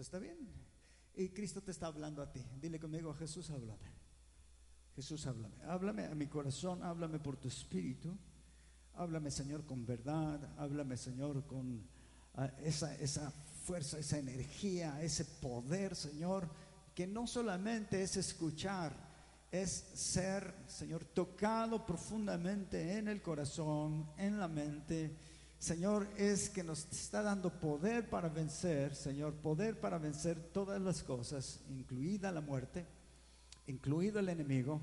¿está bien? Y Cristo te está hablando a ti. Dile conmigo, Jesús, háblame. Jesús, háblame. Háblame a mi corazón, háblame por tu espíritu. Háblame, Señor, con verdad. Háblame, Señor, con ah, esa, esa fuerza, esa energía, ese poder, Señor, que no solamente es escuchar, es ser, Señor, tocado profundamente en el corazón, en la mente. Señor, es que nos está dando poder para vencer, Señor, poder para vencer todas las cosas, incluida la muerte, incluido el enemigo,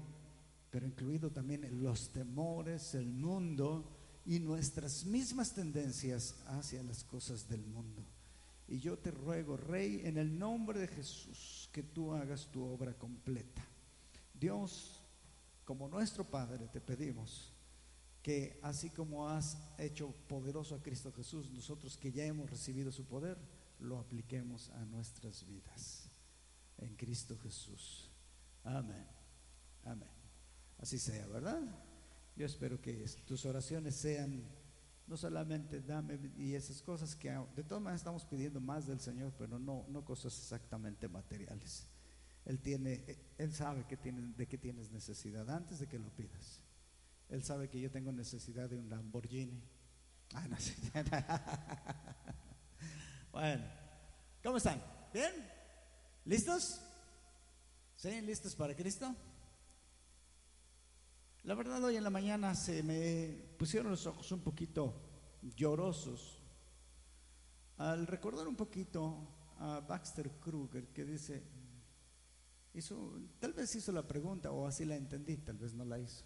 pero incluido también los temores, el mundo y nuestras mismas tendencias hacia las cosas del mundo. Y yo te ruego, Rey, en el nombre de Jesús, que tú hagas tu obra completa. Dios, como nuestro Padre, te pedimos que así como has hecho poderoso a Cristo Jesús, nosotros que ya hemos recibido su poder, lo apliquemos a nuestras vidas. En Cristo Jesús. Amén. Amén. Así sea, ¿verdad? Yo espero que tus oraciones sean no solamente dame y esas cosas que de todas maneras estamos pidiendo más del Señor, pero no, no cosas exactamente materiales. Él tiene, Él sabe que tiene, de qué tienes necesidad antes de que lo pidas. Él sabe que yo tengo necesidad de un Lamborghini. Ah, no sé. bueno, ¿cómo están? ¿Bien? ¿Listos? ¿Sí? ¿Listos para Cristo? La verdad hoy en la mañana se me pusieron los ojos un poquito llorosos al recordar un poquito a Baxter Kruger que dice, hizo, tal vez hizo la pregunta o así la entendí, tal vez no la hizo.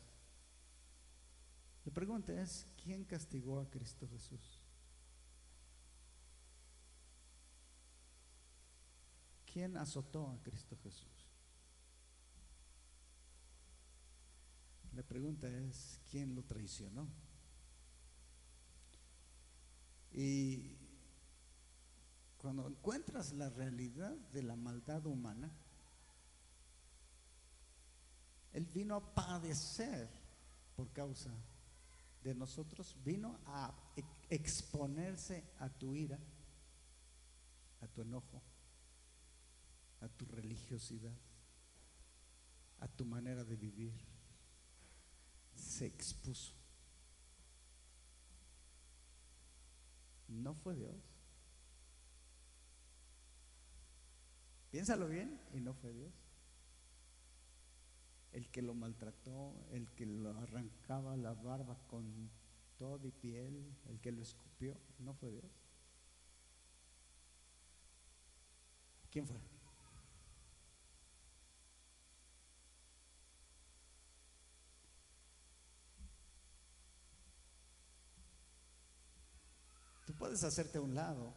La pregunta es, ¿quién castigó a Cristo Jesús? ¿Quién azotó a Cristo Jesús? La pregunta es, ¿quién lo traicionó? Y cuando encuentras la realidad de la maldad humana, Él vino a padecer por causa de nosotros, vino a exponerse a tu ira, a tu enojo, a tu religiosidad, a tu manera de vivir. Se expuso. No fue Dios. Piénsalo bien y no fue Dios el que lo maltrató, el que lo arrancaba la barba con todo y piel, el que lo escupió, no fue Dios. ¿Quién fue? Tú puedes hacerte a un lado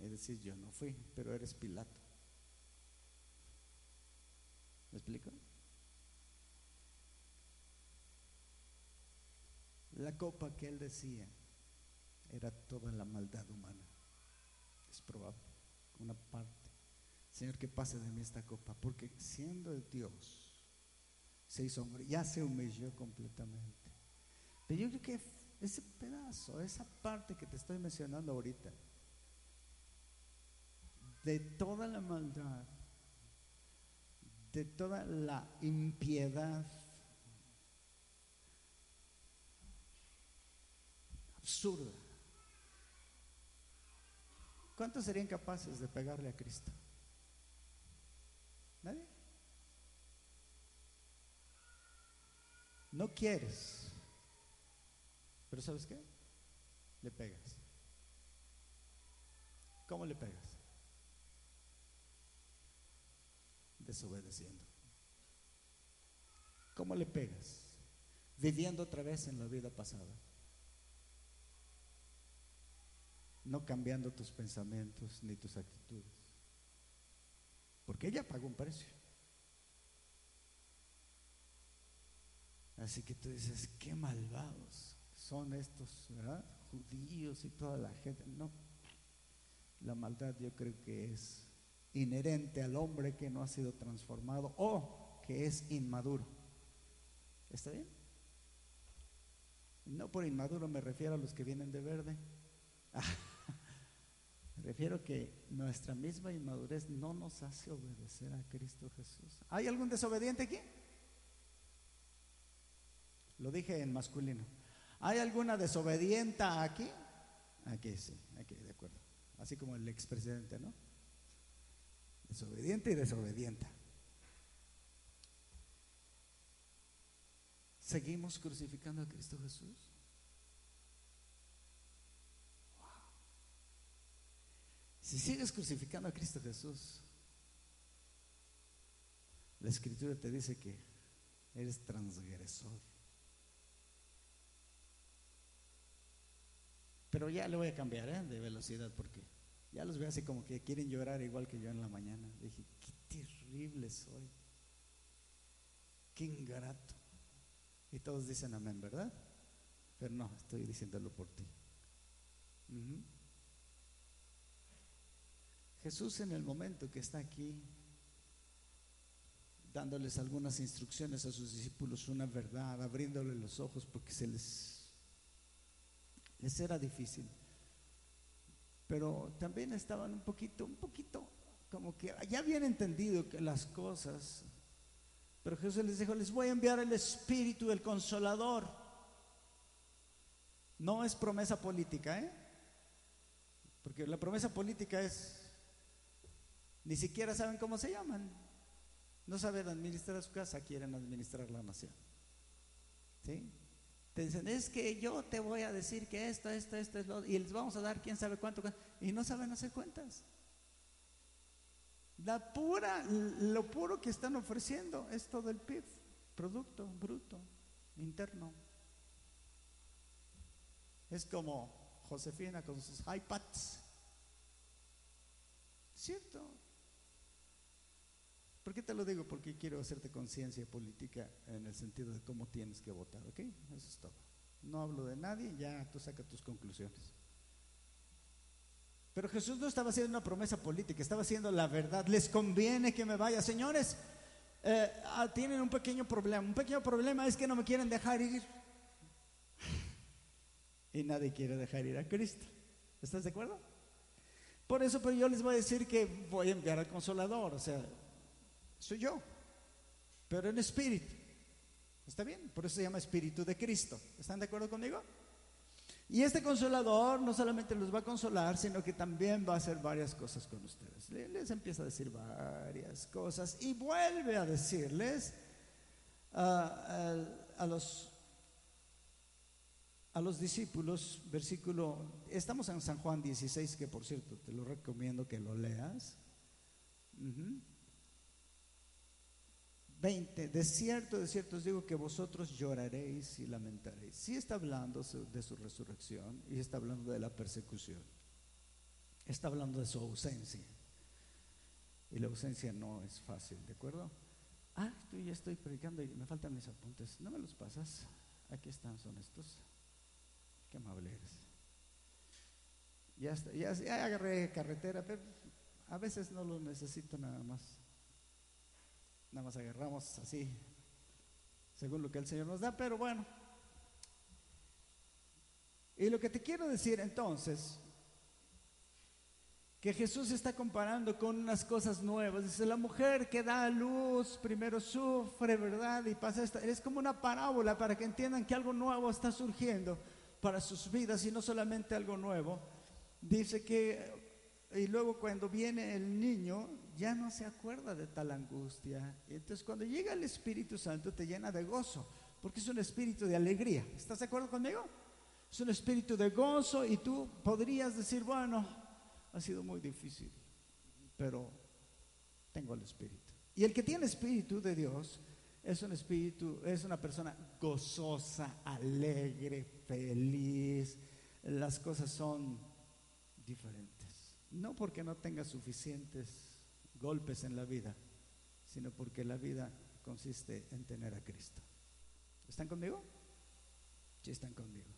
y decir yo no fui, pero eres Pilato. ¿Me explico? La copa que él decía era toda la maldad humana. Es probable, una parte. Señor, que pase de mí esta copa, porque siendo el Dios, se hizo hombre, ya se humilló completamente. Pero yo creo que ese pedazo, esa parte que te estoy mencionando ahorita, de toda la maldad, de toda la impiedad, absurda. ¿Cuántos serían capaces de pegarle a Cristo? ¿Nadie? No quieres, pero ¿sabes qué? Le pegas. ¿Cómo le pegas? Desobedeciendo. ¿Cómo le pegas? Viviendo otra vez en la vida pasada. No cambiando tus pensamientos ni tus actitudes. Porque ella pagó un precio. Así que tú dices, qué malvados son estos, ¿verdad? Judíos y toda la gente. No, la maldad yo creo que es inherente al hombre que no ha sido transformado o que es inmaduro. ¿Está bien? No por inmaduro me refiero a los que vienen de verde. Refiero que nuestra misma inmadurez no nos hace obedecer a Cristo Jesús. ¿Hay algún desobediente aquí? Lo dije en masculino. ¿Hay alguna desobedienta aquí? Aquí sí, aquí, de acuerdo. Así como el expresidente, ¿no? Desobediente y desobedienta. ¿Seguimos crucificando a Cristo Jesús? Si sigues crucificando a Cristo Jesús, la escritura te dice que eres transgresor. Pero ya le voy a cambiar ¿eh? de velocidad porque ya los veo así como que quieren llorar igual que yo en la mañana. Dije, qué terrible soy. Qué ingrato. Y todos dicen amén, ¿verdad? Pero no, estoy diciéndolo por ti. Jesús en el momento que está aquí, dándoles algunas instrucciones a sus discípulos, una verdad, abriéndole los ojos porque se les, les era difícil. Pero también estaban un poquito, un poquito, como que ya habían entendido que las cosas pero Jesús les dijo, les voy a enviar el Espíritu, el Consolador. No es promesa política, ¿eh? Porque la promesa política es, ni siquiera saben cómo se llaman. No saben administrar su casa, quieren administrar la nación. ¿Sí? Te dicen, es que yo te voy a decir que esto, esto, esto, es lo, y les vamos a dar quién sabe cuánto, y no saben hacer cuentas. La pura, lo puro que están ofreciendo es todo el PIB, Producto Bruto Interno. Es como Josefina con sus iPads. ¿Cierto? ¿Por qué te lo digo? Porque quiero hacerte conciencia política en el sentido de cómo tienes que votar, ¿ok? Eso es todo. No hablo de nadie, ya tú saca tus conclusiones. Pero Jesús no estaba haciendo una promesa política, estaba haciendo la verdad. Les conviene que me vaya. Señores, eh, ah, tienen un pequeño problema. Un pequeño problema es que no me quieren dejar ir. Y nadie quiere dejar ir a Cristo. ¿Estás de acuerdo? Por eso, pero yo les voy a decir que voy a enviar al consolador. O sea, soy yo, pero en espíritu. ¿Está bien? Por eso se llama Espíritu de Cristo. ¿Están de acuerdo conmigo? Y este consolador no solamente los va a consolar, sino que también va a hacer varias cosas con ustedes. Les empieza a decir varias cosas y vuelve a decirles ah, a, los, a los discípulos, versículo, estamos en San Juan 16, que por cierto te lo recomiendo que lo leas. 20, de cierto, de cierto os digo que vosotros lloraréis y lamentaréis. Sí está hablando de su resurrección y está hablando de la persecución. Está hablando de su ausencia. Y la ausencia no es fácil, ¿de acuerdo? Ah, estoy, ya estoy predicando y me faltan mis apuntes. ¿No me los pasas? Aquí están, son estos. Qué amable eres. Ya, ya, ya agarré carretera, pero a veces no lo necesito nada más. Nada más agarramos así, según lo que el Señor nos da, pero bueno. Y lo que te quiero decir entonces, que Jesús está comparando con unas cosas nuevas. Dice, la mujer que da a luz primero sufre, ¿verdad? Y pasa esto. Es como una parábola para que entiendan que algo nuevo está surgiendo para sus vidas y no solamente algo nuevo. Dice que y luego cuando viene el niño, ya no se acuerda de tal angustia. Y entonces cuando llega el Espíritu Santo te llena de gozo, porque es un espíritu de alegría. ¿Estás de acuerdo conmigo? Es un espíritu de gozo y tú podrías decir, bueno, ha sido muy difícil, pero tengo el Espíritu. Y el que tiene Espíritu de Dios es un espíritu, es una persona gozosa, alegre, feliz. Las cosas son diferentes. No porque no tengas suficientes golpes en la vida, sino porque la vida consiste en tener a Cristo. ¿Están conmigo? Sí, están conmigo.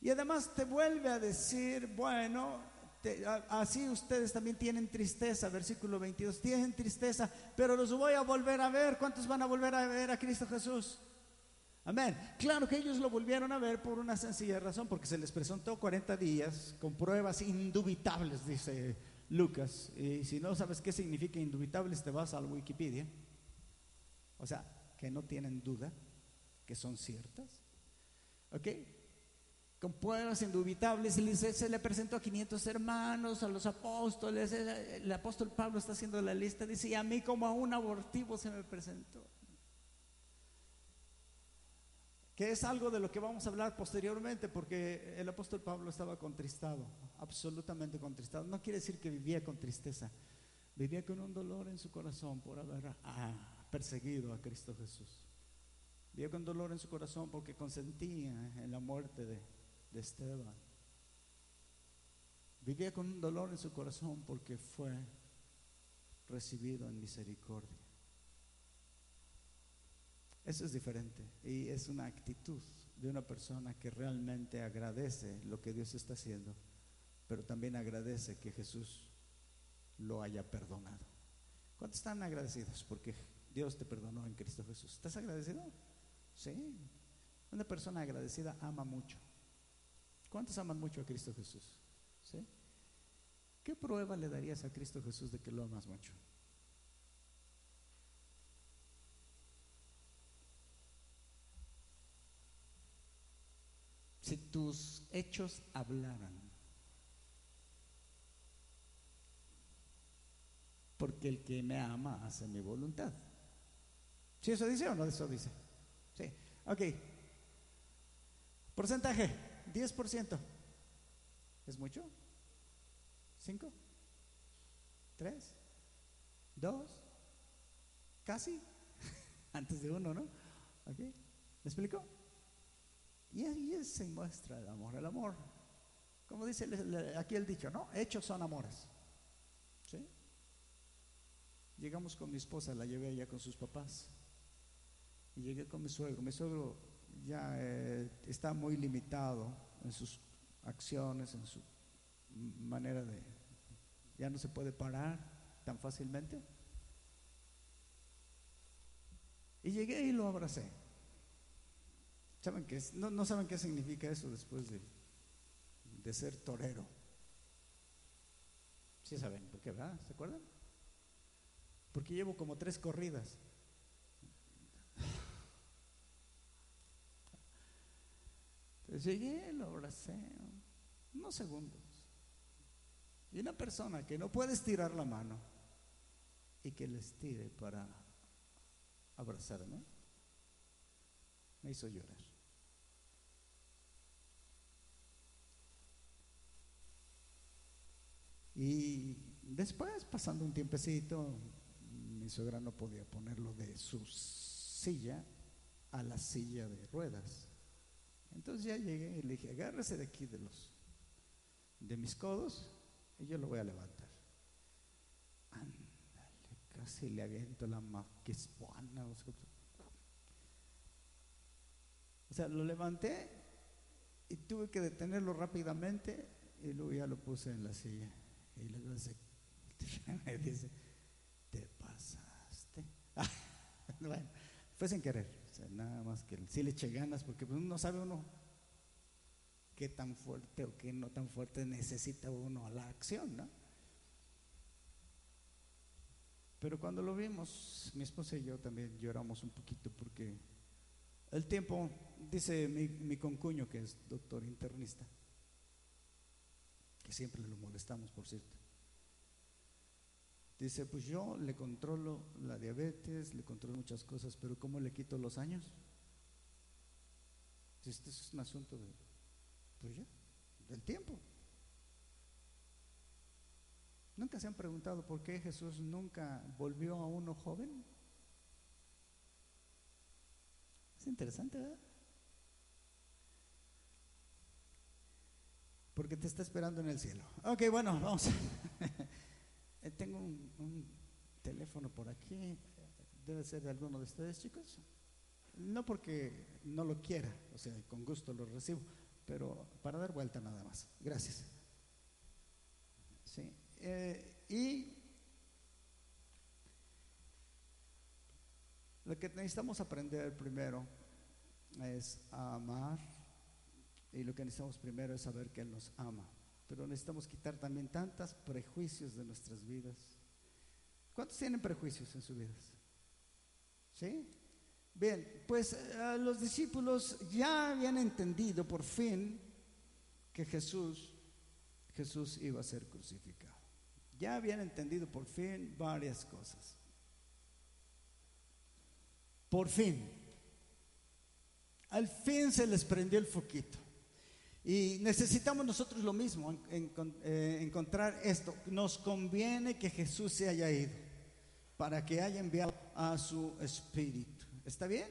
Y además te vuelve a decir, bueno, así ustedes también tienen tristeza, versículo 22, tienen tristeza, pero los voy a volver a ver. ¿Cuántos van a volver a ver a Cristo Jesús? Amén. Claro que ellos lo volvieron a ver por una sencilla razón, porque se les presentó 40 días con pruebas indubitables, dice Lucas. Y si no sabes qué significa indubitables, te vas a la Wikipedia. O sea, que no tienen duda, que son ciertas. ¿Ok? Con pruebas indubitables, se le presentó a 500 hermanos, a los apóstoles. El apóstol Pablo está haciendo la lista, dice, y a mí como a un abortivo se me presentó que es algo de lo que vamos a hablar posteriormente, porque el apóstol Pablo estaba contristado, absolutamente contristado. No quiere decir que vivía con tristeza, vivía con un dolor en su corazón por haber ah, perseguido a Cristo Jesús. Vivía con dolor en su corazón porque consentía en la muerte de, de Esteban. Vivía con un dolor en su corazón porque fue recibido en misericordia. Eso es diferente y es una actitud de una persona que realmente agradece lo que Dios está haciendo, pero también agradece que Jesús lo haya perdonado. ¿Cuántos están agradecidos porque Dios te perdonó en Cristo Jesús? ¿Estás agradecido? Sí. Una persona agradecida ama mucho. ¿Cuántos aman mucho a Cristo Jesús? ¿Qué prueba le darías a Cristo Jesús de que lo amas mucho? Si tus hechos hablaran. Porque el que me ama hace mi voluntad. ¿Sí eso dice o no eso dice? Sí. Ok. Porcentaje, 10%. ¿Es mucho? ¿Cinco? ¿Tres? ¿Dos? ¿Casi? Antes de uno, ¿no? ¿Ok? ¿Me explico? Y ahí se muestra el amor. El amor, como dice aquí el dicho, ¿no? Hechos son amores. ¿Sí? Llegamos con mi esposa, la llevé allá con sus papás. Y llegué con mi suegro. Mi suegro ya eh, está muy limitado en sus acciones, en su manera de... Ya no se puede parar tan fácilmente. Y llegué y lo abracé. ¿Saben qué no, no, saben qué significa eso después de, de ser torero. Sí saben, ¿por qué, verdad? ¿Se acuerdan? Porque llevo como tres corridas. Entonces llegué, lo abracé, unos segundos. Y una persona que no puede estirar la mano y que le estire para abrazarme, me hizo llorar. Y después, pasando un tiempecito, mi suegra no podía ponerlo de su silla a la silla de ruedas. Entonces ya llegué y le dije, agárrese de aquí de los de mis codos y yo lo voy a levantar. Ándale, casi le aviento la maquispuana. O sea, lo levanté y tuve que detenerlo rápidamente y luego ya lo puse en la silla. Y luego me dice, te pasaste. bueno, fue sin querer, nada más que sí le eché ganas porque pues, no sabe uno qué tan fuerte o qué no tan fuerte necesita uno a la acción, ¿no? Pero cuando lo vimos, mi esposa y yo también lloramos un poquito porque el tiempo, dice mi, mi concuño que es doctor internista, siempre lo molestamos, por cierto. Dice, pues yo le controlo la diabetes, le controlo muchas cosas, pero ¿cómo le quito los años? Este es un asunto de, pues ya, del tiempo. ¿Nunca se han preguntado por qué Jesús nunca volvió a uno joven? Es interesante, ¿verdad? Porque te está esperando en el cielo. Ok, bueno, vamos. Eh, tengo un, teléfono por aquí. Debe ser de alguno de ustedes, chicos. No porque no lo quiera, o sea, con gusto lo recibo, pero para dar vuelta nada más. Gracias. Sí. eh, y lo que necesitamos aprender primero es amar y lo que necesitamos primero es saber que Él nos ama. Pero necesitamos quitar también tantos prejuicios de nuestras vidas. ¿Cuántos tienen prejuicios en sus vidas? ¿Sí? Bien, pues eh, los discípulos ya habían entendido por fin que Jesús, Jesús iba a ser crucificado. Ya habían entendido por fin varias cosas. Por fin. Al fin se les prendió el foquito. Y necesitamos nosotros lo mismo, en- eh, encontrar esto. Nos conviene que Jesús se haya ido para que haya enviado a su espíritu. ¿Está bien?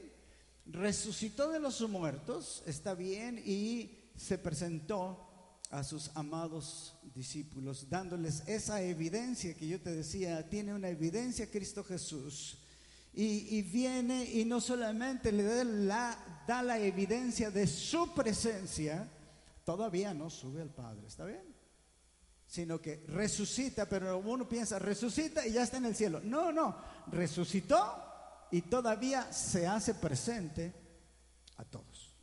Resucitó de los muertos, está bien, y se presentó a sus amados discípulos, dándoles esa evidencia que yo te decía, tiene una evidencia Cristo Jesús. Y, y viene y no solamente le da la evidencia de su presencia, todavía no sube al Padre, ¿está bien? Sino que resucita, pero uno piensa, resucita y ya está en el cielo. No, no, resucitó y todavía se hace presente a todos.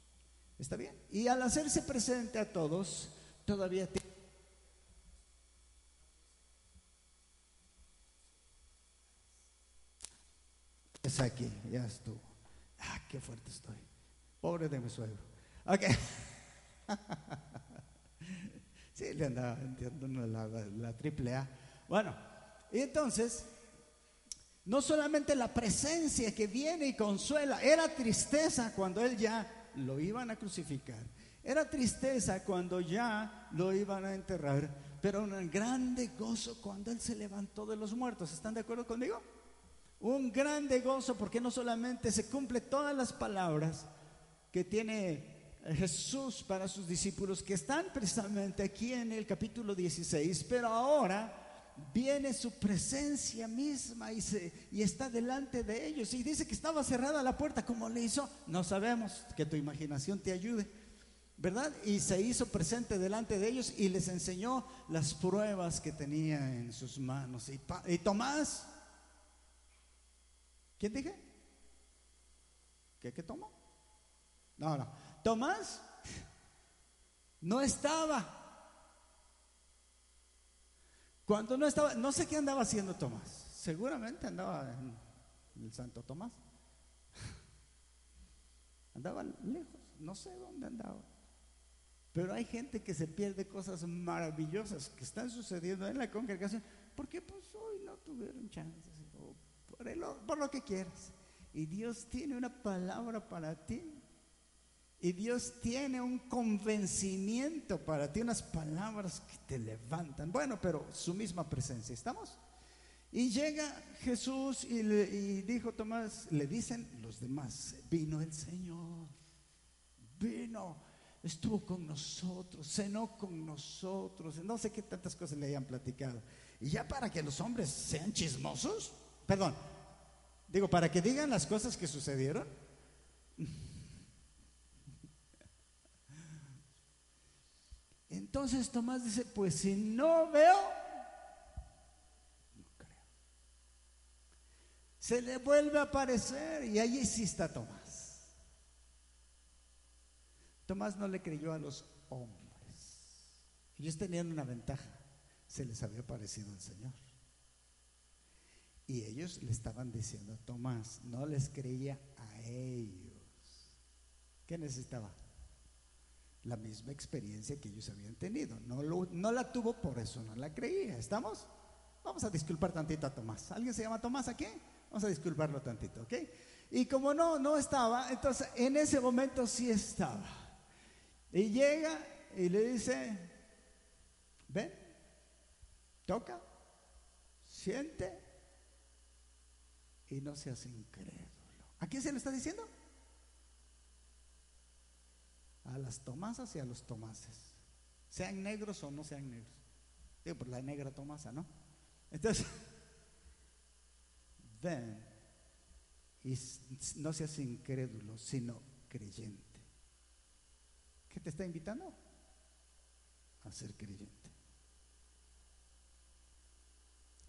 ¿Está bien? Y al hacerse presente a todos, todavía tiene Es aquí, ya estuvo. Ah, qué fuerte estoy. Pobre de mi suegro. Ok. sí, le andaba entiendo la, la, triple A. Bueno, y entonces, no solamente la presencia que viene y consuela, era tristeza cuando él ya lo iban a crucificar. Era tristeza cuando ya lo iban a enterrar, pero un grande gozo cuando él se levantó de los muertos. ¿Están de acuerdo conmigo? Un grande gozo porque no solamente se cumple todas las palabras que tiene Jesús para sus discípulos que están precisamente aquí en el capítulo 16, pero ahora viene su presencia misma y, se, y está delante de ellos y dice que estaba cerrada la puerta, ¿cómo le hizo? No sabemos, que tu imaginación te ayude, ¿verdad? Y se hizo presente delante de ellos y les enseñó las pruebas que tenía en sus manos. Y, y Tomás, ¿quién dije? ¿Qué, qué tomó? No, no. Tomás no estaba. Cuando no estaba, no sé qué andaba haciendo Tomás. Seguramente andaba en el Santo Tomás. Andaba lejos, no sé dónde andaba. Pero hay gente que se pierde cosas maravillosas que están sucediendo en la congregación porque pues hoy no tuvieron chances o por, por lo que quieras. Y Dios tiene una palabra para ti. Y Dios tiene un convencimiento para ti, unas palabras que te levantan. Bueno, pero su misma presencia, ¿estamos? Y llega Jesús y, le, y dijo Tomás, le dicen los demás, vino el Señor, vino, estuvo con nosotros, cenó con nosotros, no sé qué tantas cosas le hayan platicado. Y ya para que los hombres sean chismosos, perdón, digo, para que digan las cosas que sucedieron. Entonces Tomás dice, pues si no veo, no creo. Se le vuelve a aparecer y allí sí está Tomás. Tomás no le creyó a los hombres. Ellos tenían una ventaja, se les había parecido el Señor. Y ellos le estaban diciendo Tomás, no les creía a ellos. ¿Qué necesitaba? La misma experiencia que ellos habían tenido. No, lo- no la tuvo, por eso no la creía. ¿Estamos? Vamos a disculpar tantito a Tomás. ¿Alguien se llama Tomás aquí? Vamos a disculparlo tantito, ¿ok? Y como no, no estaba, entonces en ese momento sí estaba. Y llega y le dice, ven, toca, siente y no seas incrédulo. ¿A quién se lo está diciendo? A las Tomasas y a los Tomases. sean negros o no sean negros. Digo, por la negra Tomasa, ¿no? Entonces, ven y no seas incrédulo, sino creyente. ¿Qué te está invitando? A ser creyente.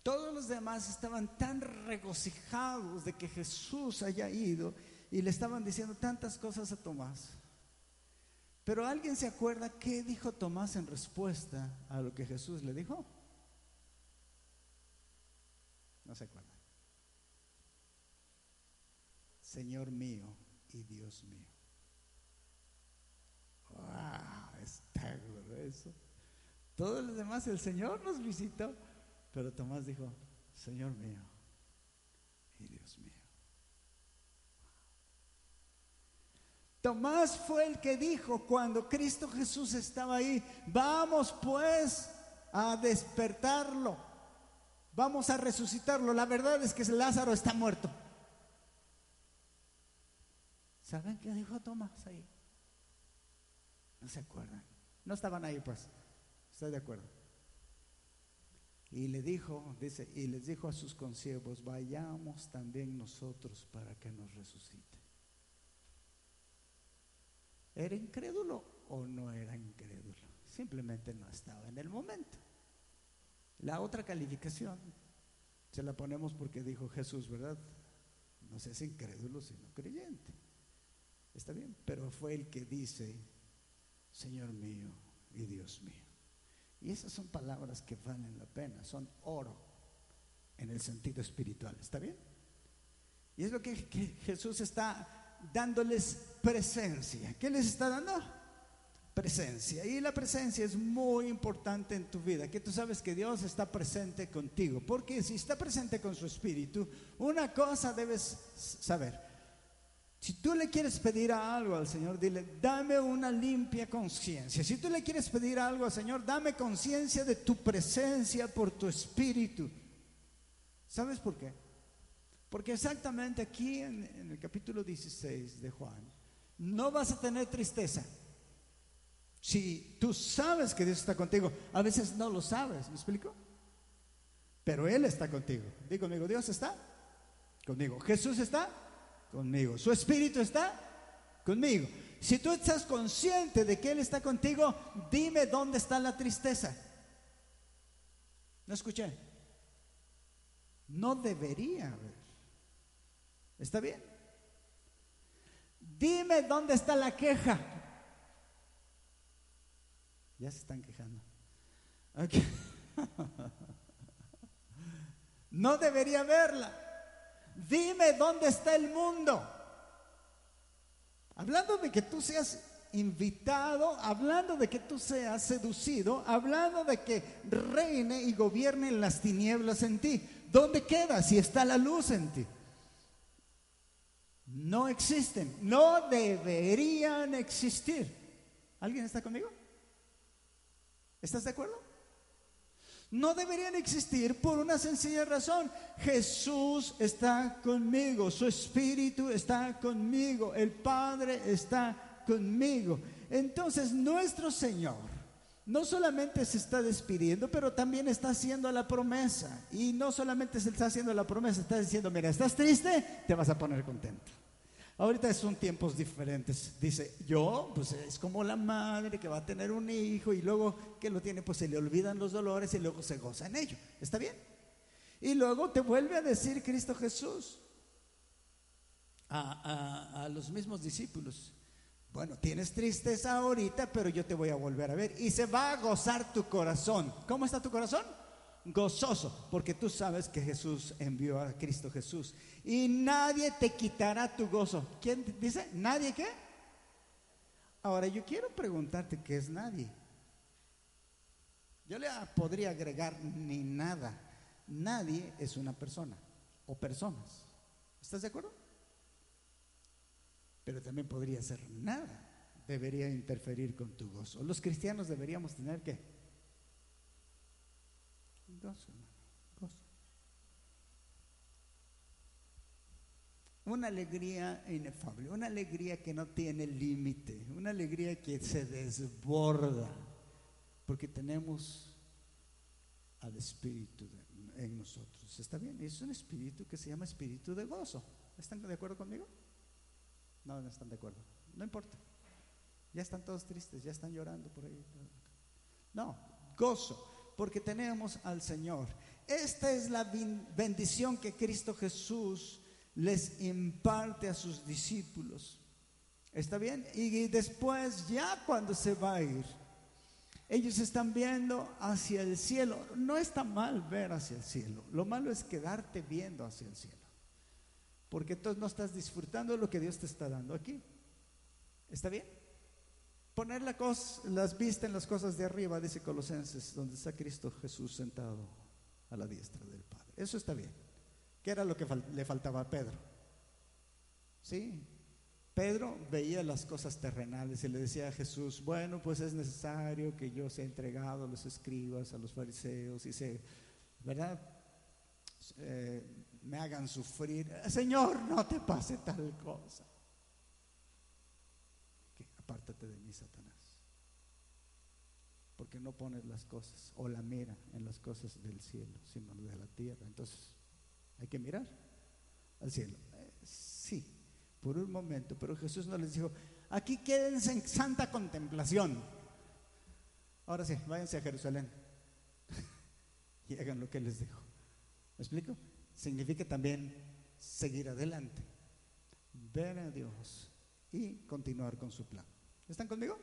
Todos los demás estaban tan regocijados de que Jesús haya ido y le estaban diciendo tantas cosas a Tomás. Pero alguien se acuerda qué dijo Tomás en respuesta a lo que Jesús le dijo. No se acuerda. Señor mío y Dios mío. ¡Wow! Está grueso. Todos los demás, el Señor nos visitó, pero Tomás dijo, Señor mío y Dios mío. Tomás fue el que dijo cuando Cristo Jesús estaba ahí, vamos pues a despertarlo, vamos a resucitarlo. La verdad es que Lázaro está muerto. ¿Saben qué dijo Tomás ahí? No se acuerdan. No estaban ahí pues. Estoy de acuerdo. Y le dijo, dice, y les dijo a sus consiervos, vayamos también nosotros para que nos resucite. ¿Era incrédulo o no era incrédulo? Simplemente no estaba en el momento. La otra calificación se la ponemos porque dijo Jesús, ¿verdad? No seas incrédulo, sino creyente. Está bien, pero fue el que dice, Señor mío y Dios mío. Y esas son palabras que valen la pena, son oro en el sentido espiritual. ¿Está bien? Y es lo que, Jesús está dándoles presencia. ¿Qué les está dando? Presencia. Y la presencia es muy importante en tu vida, que tú sabes que Dios está presente contigo. Porque si está presente con su espíritu, una cosa debes saber. Si tú le quieres pedir algo al Señor, dile, dame una limpia conciencia. Si tú le quieres pedir algo al Señor, dame conciencia de tu presencia por tu espíritu. ¿Sabes por qué? Porque exactamente aquí en, el capítulo 16 de Juan, no vas a tener tristeza. Si tú sabes que Dios está contigo, a veces no lo sabes, ¿me explico? Pero Él está contigo. Digo conmigo, Dios está conmigo. Jesús está conmigo. Su Espíritu está conmigo. Si tú estás consciente de que Él está contigo, dime dónde está la tristeza. No escuché. No debería haber. ¿Está bien? Dime dónde está la queja. Ya se están quejando. No debería verla. Dime dónde está el mundo. Hablando de que tú seas invitado, hablando de que tú seas seducido, hablando de que reine y gobierne las tinieblas en ti. ¿Dónde queda si está la luz en ti? No existen, no deberían existir. ¿Alguien está conmigo? ¿Estás de acuerdo? No deberían existir por una sencilla razón. Jesús está conmigo, su Espíritu está conmigo, el Padre está conmigo. Entonces nuestro Señor no solamente se está despidiendo, pero también está haciendo la promesa. Y no solamente se está haciendo la promesa, está diciendo, mira, estás triste, te vas a poner contento. Ahorita son tiempos diferentes. Dice, yo, pues es como la madre que va a tener un hijo y luego que lo tiene, pues se le olvidan los dolores y luego se goza en ello. ¿Está bien? Y luego te vuelve a decir Cristo Jesús a, los mismos discípulos. Bueno, tienes tristeza ahorita, pero yo te voy a volver a ver. Y se va a gozar tu corazón. ¿Cómo está tu corazón? Gozoso, porque tú sabes que Jesús envió a Cristo Jesús y nadie te quitará tu gozo. ¿Quién dice? ¿Nadie qué? Ahora yo quiero preguntarte qué es nadie. Yo le podría agregar ni nada. Nadie es una persona o personas. ¿Estás de acuerdo? Pero también podría ser nada. Debería interferir con tu gozo. Los cristianos deberíamos tener que gozo. Una alegría inefable, una alegría que no tiene límite, una alegría que se desborda. Porque tenemos al Espíritu en nosotros. ¿Está bien? Es un espíritu que se llama espíritu de gozo. ¿Están de acuerdo conmigo? No, no están de acuerdo. No importa. Ya están todos tristes, ya están llorando por ahí. No, gozo, porque tenemos al Señor. Esta es la bendición que Cristo Jesús les imparte a sus discípulos. ¿Está bien? Y después, ya cuando se va a ir, ellos están viendo hacia el cielo. No está mal ver hacia el cielo. Lo malo es quedarte viendo hacia el cielo. Porque entonces no estás disfrutando lo que Dios te está dando aquí. ¿Está bien? Poner la las vistas en las cosas de arriba, dice Colosenses, donde está Cristo Jesús sentado a la diestra del Padre. Eso está bien. ¿Qué era lo que le faltaba a Pedro? Sí, Pedro veía las cosas terrenales y le decía a Jesús, bueno, pues es necesario que yo sea entregado a los escribas, a los fariseos y se, ¿verdad? Eh, me hagan sufrir. Señor, no te pase tal cosa. Apártate de mí, Satanás. Porque no pones las cosas o la mira en las cosas del cielo, sino de la tierra. Entonces, hay que mirar al cielo. Eh, sí, por un momento, pero Jesús no les dijo, aquí quédense en santa contemplación. Ahora sí, váyanse a Jerusalén y hagan lo que les dijo. ¿Me explico? Significa también seguir adelante, ver a Dios y continuar con su plan. ¿Están conmigo?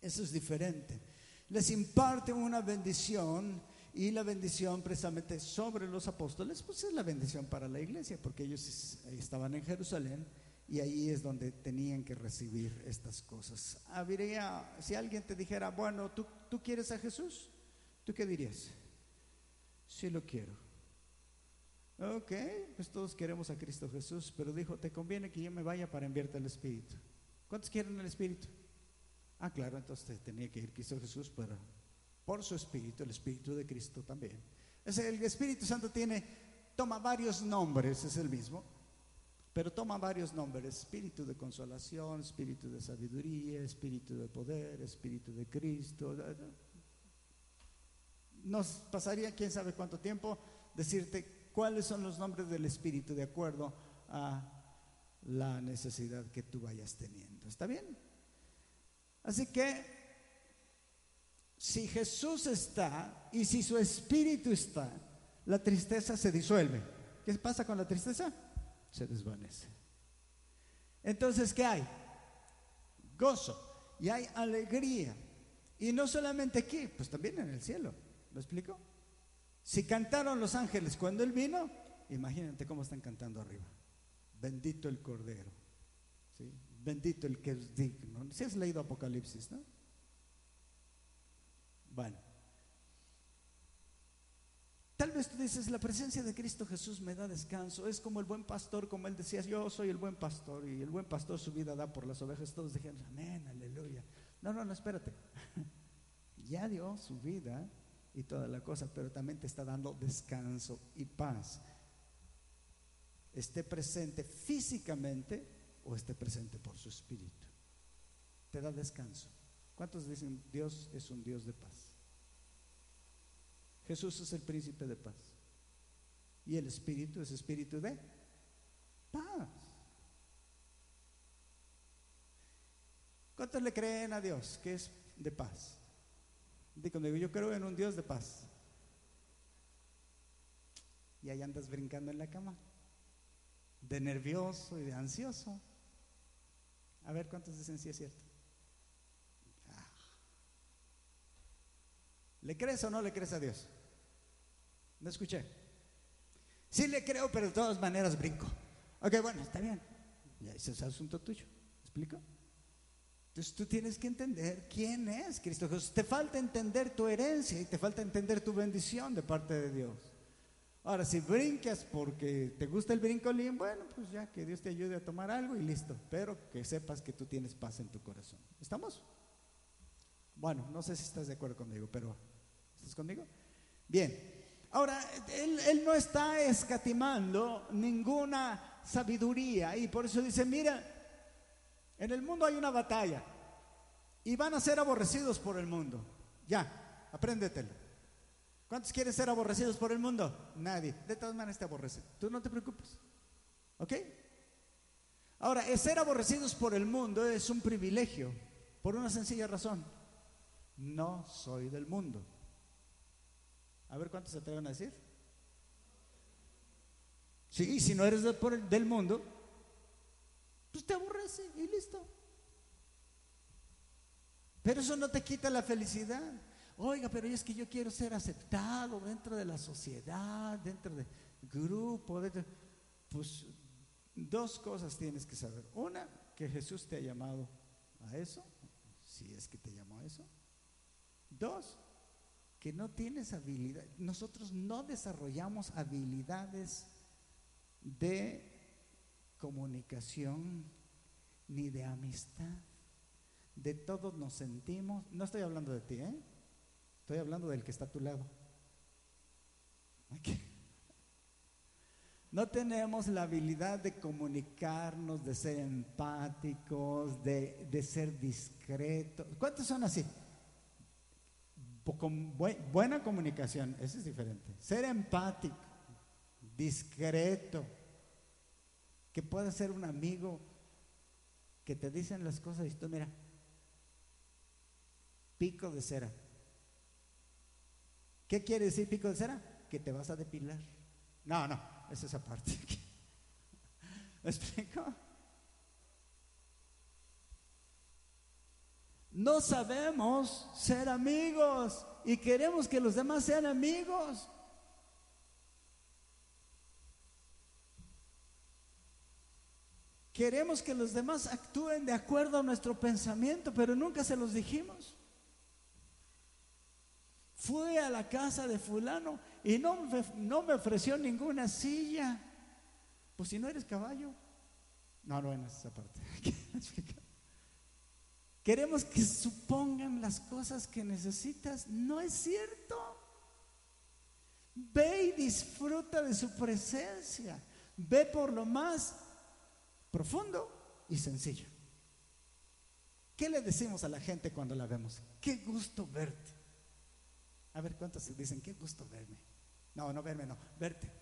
Eso es diferente. Les imparte una bendición y la bendición precisamente sobre los apóstoles, pues es la bendición para la iglesia, porque ellos estaban en Jerusalén y ahí es donde tenían que recibir estas cosas. Habría, si alguien te dijera, bueno, ¿tú, ¿tú quieres a Jesús? ¿Tú qué dirías? Sí lo quiero. Ok, pues todos queremos a Cristo Jesús, pero dijo, te conviene que yo me vaya para enviarte el Espíritu. ¿Cuántos quieren el Espíritu? Ah, claro, entonces tenía que ir Cristo Jesús para por su Espíritu, el Espíritu de Cristo también. el Espíritu Santo tiene, toma varios nombres, es el mismo, pero toma varios nombres, Espíritu de consolación, Espíritu de sabiduría, Espíritu de poder, Espíritu de Cristo. Nos pasaría quién sabe cuánto tiempo decirte cuáles son los nombres del Espíritu de acuerdo a la necesidad que tú vayas teniendo. ¿Está bien? Así que si Jesús está y si su espíritu está, la tristeza se disuelve. ¿Qué pasa con la tristeza? Se desvanece. Entonces, ¿qué hay? Gozo y hay alegría. Y no solamente aquí, pues también en el cielo. ¿Lo explico? Si cantaron los ángeles cuando Él vino, imagínate cómo están cantando arriba. Bendito el Cordero. Bendito el que es digno. Si has leído Apocalipsis, ¿no? Bueno. Tal vez tú dices, la presencia de Cristo Jesús me da descanso. Es como el buen pastor, como él decía, yo soy el buen pastor y el buen pastor su vida da por las ovejas. Todos dijeron, amén, aleluya. No, no, no, espérate. ya dio su vida y toda la cosa, pero también te está dando descanso y paz. Esté presente físicamente o esté presente por su espíritu. Te da descanso. ¿Cuántos dicen Dios es un Dios de paz? Jesús es el príncipe de paz. Y el espíritu es espíritu de paz. ¿Cuántos le creen a Dios que es de paz? Digo, yo creo en un Dios de paz. Y ahí andas brincando en la cama, de nervioso y de ansioso. A ver cuántos dicen si es cierto. ¿Le crees o no le crees a Dios? No escuché. Sí le creo, pero de todas maneras brinco. Ok, bueno, está bien. Ya ese es asunto tuyo. ¿Explico? Entonces tú tienes que entender quién es Cristo Jesús. Te falta entender tu herencia y te falta entender tu bendición de parte de Dios. Ahora, si brincas porque te gusta el brincolín, bueno, pues ya que Dios te ayude a tomar algo y listo. Pero que sepas que tú tienes paz en tu corazón. ¿Estamos? Bueno, no sé si estás de acuerdo conmigo, pero ¿Estás conmigo? Bien. Ahora, él, no está escatimando ninguna sabiduría y por eso dice, mira, en el mundo hay una batalla. Y van a ser aborrecidos por el mundo. Ya, apréndetelo. ¿Cuántos quieren ser aborrecidos por el mundo? Nadie. De todas maneras te aborrecen. Tú no te preocupes. ¿Ok? Ahora, ser aborrecidos por el mundo es un privilegio, por una sencilla razón. No soy del mundo. A ver cuántos se atreven a decir. Sí, si no eres del mundo, pues te aborrece y listo. Pero eso no te quita la felicidad. Oiga, pero es que yo quiero ser aceptado dentro de la sociedad, dentro del grupo. Pues dos cosas tienes que saber. Una, que Jesús te ha llamado a eso, si es que te llamó a eso. Dos, que no tienes habilidad. Nosotros no desarrollamos habilidades de comunicación ni de amistad. De todos nos sentimos, no estoy hablando de ti, ¿eh? Estoy hablando del que está a tu lado. No tenemos la habilidad de comunicarnos, de ser empáticos, de, de ser discretos. ¿Cuántos son así? Con buena comunicación, eso es diferente. Ser empático, discreto, que pueda ser un amigo que te dicen las cosas y tú mira, pico de cera. ¿Qué quiere decir pico de cera? Que te vas a depilar. No, no, es esa parte. ¿Me explico? No sabemos ser amigos y queremos que los demás sean amigos. Queremos que los demás actúen de acuerdo a nuestro pensamiento, pero nunca se los dijimos. Fui a la casa de fulano y no me, no me ofreció ninguna silla. Pues si no eres caballo. No, no es esa parte. Queremos que supongan las cosas que necesitas. No es cierto. Ve y disfruta de su presencia. Ve por lo más profundo y sencillo. ¿Qué le decimos a la gente cuando la vemos? Qué gusto verte. A ver, ¿cuántos dicen qué gusto verme? No, no verme, no, verte.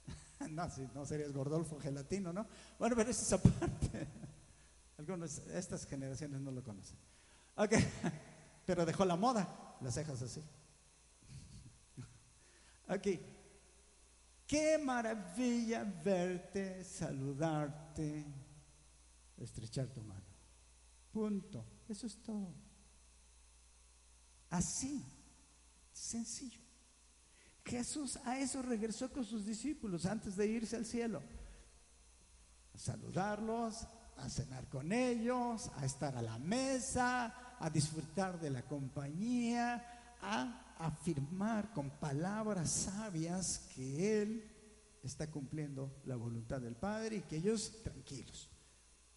no, si no serías Gordolfo Gelatino, ¿no? Bueno, pero es esa parte. Algunos, estas generaciones no lo conocen. Ok, pero dejó la moda, las cejas así. Ok, qué maravilla verte, saludarte, estrechar tu mano. Punto. Eso es todo. Así, sencillo. Jesús a eso regresó con sus discípulos antes de irse al cielo. A saludarlos, a cenar con ellos, a estar a la mesa, a disfrutar de la compañía, a afirmar con palabras sabias que Él está cumpliendo la voluntad del Padre y que ellos tranquilos.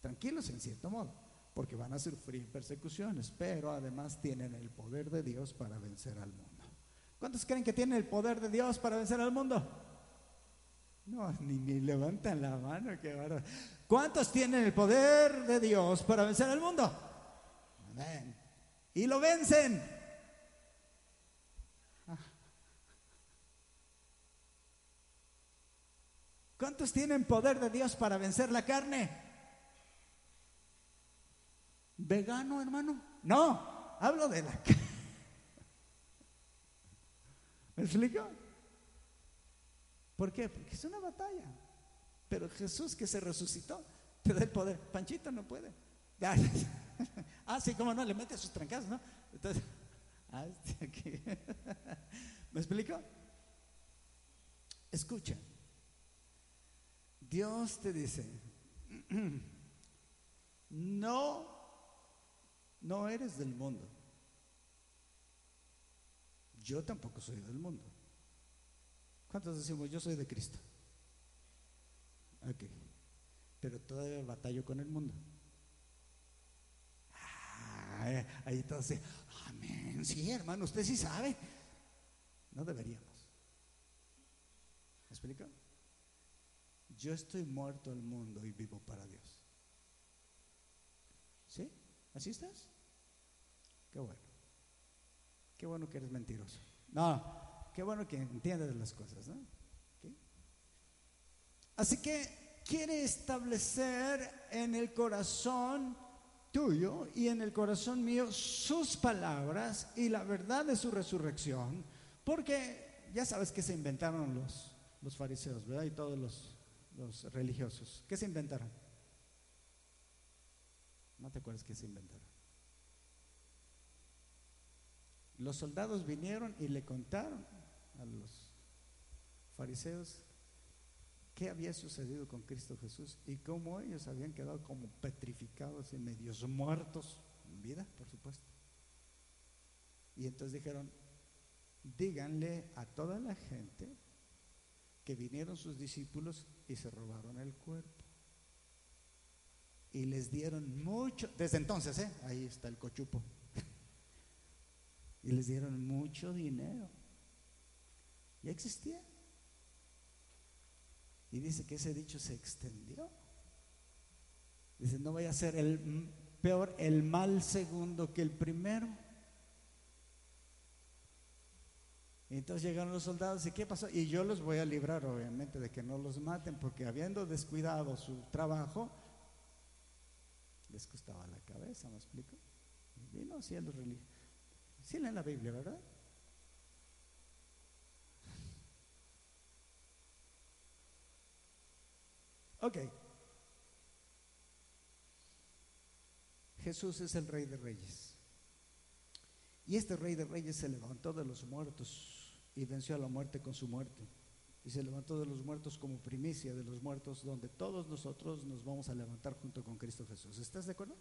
Tranquilos en cierto modo, porque van a sufrir persecuciones, pero además tienen el poder de Dios para vencer al mundo. ¿Cuántos creen que tienen el poder de Dios para vencer al mundo? No, ni, levantan la mano, qué ¿Cuántos tienen el poder de Dios para vencer al mundo? Amén. Y lo vencen. ¿Cuántos tienen poder de Dios para vencer la carne? ¿Vegano, hermano? No, hablo de la ¿Me explico? ¿Por qué? Porque es una batalla. Pero Jesús que se resucitó te da el poder. Panchito no puede. ah, sí, cómo no, le mete sus trancas, ¿no? Entonces, ah, este ¿me explico? Escucha. Dios te dice, no no eres del mundo. Yo tampoco soy del mundo. ¿Cuántos decimos yo soy de Cristo? Ok. Pero todavía batallo con el mundo. Ah, ahí todos amén. Sí, hermano, usted sí sabe. No deberíamos. ¿Me explico? Yo estoy muerto al mundo y vivo para Dios. ¿Sí? ¿Así estás? Qué bueno. Qué bueno que eres mentiroso. No, qué bueno que entiendes las cosas, ¿no? Así que quiere establecer en el corazón tuyo y en el corazón mío sus palabras y la verdad de su resurrección, porque ya sabes que se inventaron los, los fariseos, ¿verdad? Y todos los, los religiosos. ¿Qué se inventaron? No te acuerdas qué se inventaron. Los soldados vinieron y le contaron a los fariseos qué había sucedido con Cristo Jesús y cómo ellos habían quedado como petrificados y medios muertos en vida, por supuesto. Y entonces dijeron, díganle a toda la gente que vinieron sus discípulos y se robaron el cuerpo. Y les dieron mucho, desde entonces, ¿eh? ahí está el cochupo, y les dieron mucho dinero. Ya existía. Y dice que ese dicho se extendió. Dice, no vaya a ser el peor el mal segundo que el primero. Y entonces llegaron los soldados y ¿qué pasó? Y yo los voy a librar, obviamente, de que no los maten, porque habiendo descuidado su trabajo, les costaba la cabeza, ¿me explico? Y vino así a los religiosos. Sí leen la Biblia, ¿verdad? Ok. Jesús es el rey de reyes. Y este rey de reyes se levantó de los muertos y venció a la muerte con su muerte. Y se levantó de los muertos como primicia de los muertos, donde todos nosotros nos vamos a levantar junto con Cristo Jesús. ¿Estás de acuerdo?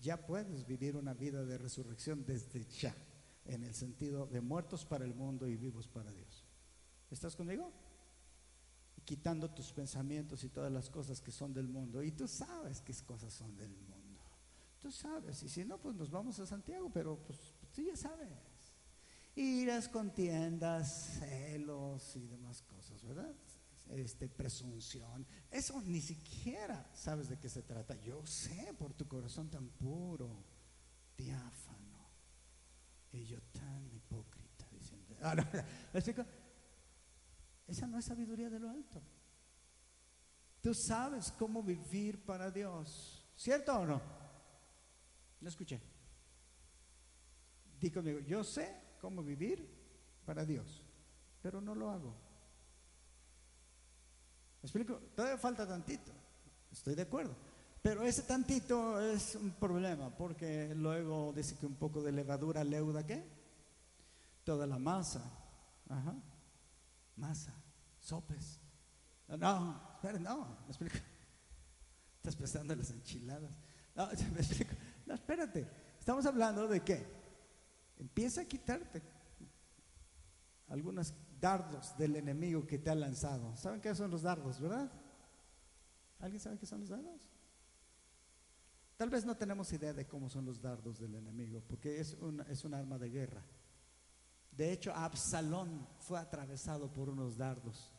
Ya puedes vivir una vida de resurrección desde ya, en el sentido de muertos para el mundo y vivos para Dios. ¿Estás conmigo? Quitando tus pensamientos y todas las cosas que son del mundo. Y tú sabes qué cosas son del mundo. Tú sabes. Y si no, pues nos vamos a Santiago, pero pues, pues tú ya sabes. Iras, contiendas, celos y demás cosas, ¿verdad? Este, presunción. Eso ni siquiera sabes de qué se trata. Yo sé por tu corazón tan puro, diáfano, y yo tan hipócrita, diciendo, ah, Esa no es sabiduría de lo alto. Tú sabes cómo vivir para Dios, ¿cierto o no? No escuché. Di yo sé cómo vivir para Dios, pero no lo hago. ¿Me explico? Todavía falta tantito. Estoy de acuerdo. Pero ese tantito es un problema, porque luego dice que un poco de levadura leuda, ¿qué? Toda la masa. Ajá. Masa. Sopes. No, espera, no, me explico. Estás pensando en las enchiladas. No, me explico. No, espérate. Estamos hablando de qué? Empieza a quitarte algunas dardos del enemigo que te ha lanzado. ¿Saben qué son los dardos, verdad? ¿Alguien sabe qué son los dardos? Tal vez no tenemos idea de cómo son los dardos del enemigo, porque es un, es un arma de guerra. De hecho, Absalón fue atravesado por unos dardos.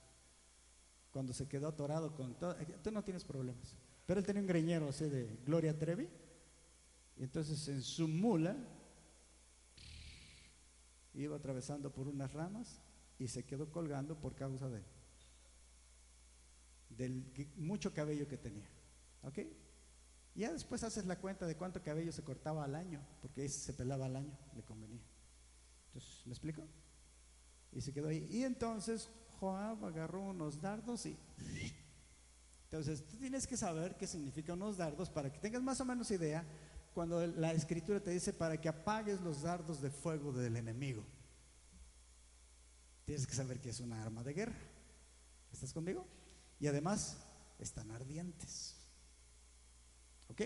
Cuando se quedó atorado con todo. Eh, tú no tienes problemas. Pero él tenía un greñero así de Gloria Trevi. Y entonces en su mula iba atravesando por unas ramas y se quedó colgando por causa de mucho cabello que tenía. ¿Ok? Ya después haces la cuenta de cuánto cabello se cortaba al año, porque ese se pelaba al año, le convenía. Entonces, ¿me explico? Y se quedó ahí. Y entonces Joab agarró unos dardos y... Entonces, tú tienes que saber qué significan unos dardos para que tengas más o menos idea cuando la escritura te dice para que apagues los dardos de fuego del enemigo. Tienes que saber que es una arma de guerra. ¿Estás conmigo? Y además están ardientes. ¿Ok?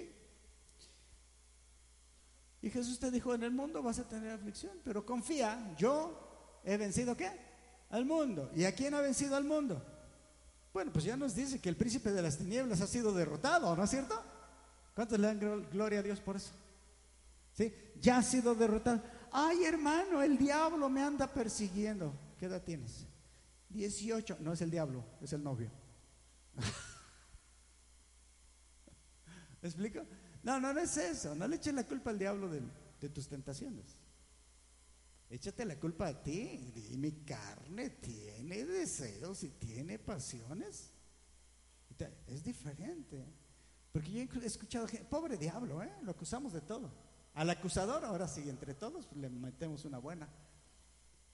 Y Jesús te dijo, en el mundo vas a tener aflicción, pero confía, yo he vencido qué? Al mundo. ¿Y a quién ha vencido al mundo? Bueno, pues ya nos dice que el príncipe de las tinieblas ha sido derrotado, ¿no es cierto? ¿Cuántos le dan gloria a Dios por eso? ¿Sí? Ya ha sido derrotado. Ay, hermano, el diablo me anda persiguiendo. ¿Qué edad tienes? 18. No es el diablo, es el novio. ¿Me explico? No, no, no es eso. No le echen la culpa al diablo de tus tentaciones. Échate la culpa a ti. Y mi carne tiene deseos y tiene pasiones. Es diferente. Porque yo he escuchado pobre diablo, ¿eh? lo acusamos de todo. Al acusador, ahora sí, entre todos le metemos una buena.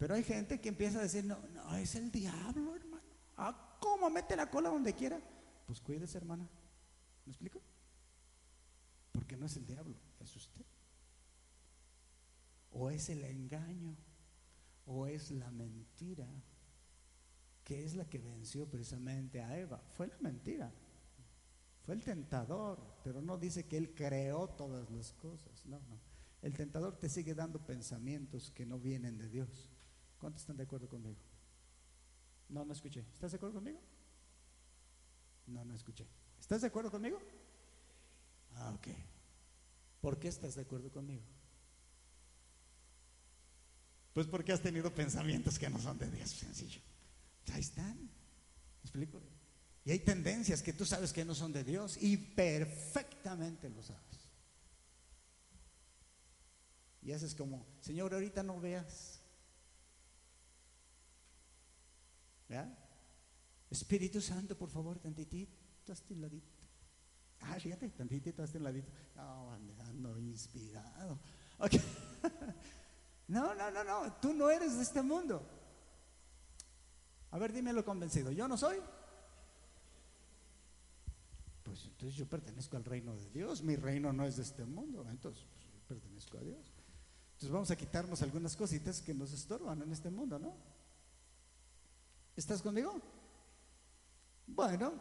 Pero hay gente que empieza a decir, no, no, es el diablo, hermano. Ah, ¿cómo mete la cola donde quiera? Pues cuídese, hermana. ¿Me explico? Porque no es el diablo, es usted. O es el engaño, o es la mentira, que es la que venció precisamente a Eva. Fue la mentira. Fue el tentador, pero no dice que él creó todas las cosas. No, no. El tentador te sigue dando pensamientos que no vienen de Dios. ¿Cuántos están de acuerdo conmigo? No, no escuché. ¿Estás de acuerdo conmigo? No, no escuché. ¿Estás de acuerdo conmigo? Ah, ok. ¿Por qué estás de acuerdo conmigo? Pues porque has tenido pensamientos que no son de Dios, sencillo. Ahí están. ¿Me explico? Y hay tendencias que tú sabes que no son de Dios y perfectamente lo sabes. Y haces como, Señor, ahorita no veas. Espíritu Santo, por favor, tantitito hasta el ladito. Ah, fíjate, tantitito hasta el ladito. No, ando inspirado. no, no, no, no. Tú no eres de este mundo. A ver, dímelo convencido. ¿Yo no soy? Pues entonces yo pertenezco al reino de Dios. Mi reino no es de este mundo. Entonces pues, yo pertenezco a Dios. Entonces vamos a quitarnos algunas cositas que nos estorban en este mundo, ¿no? ¿Estás conmigo? Bueno,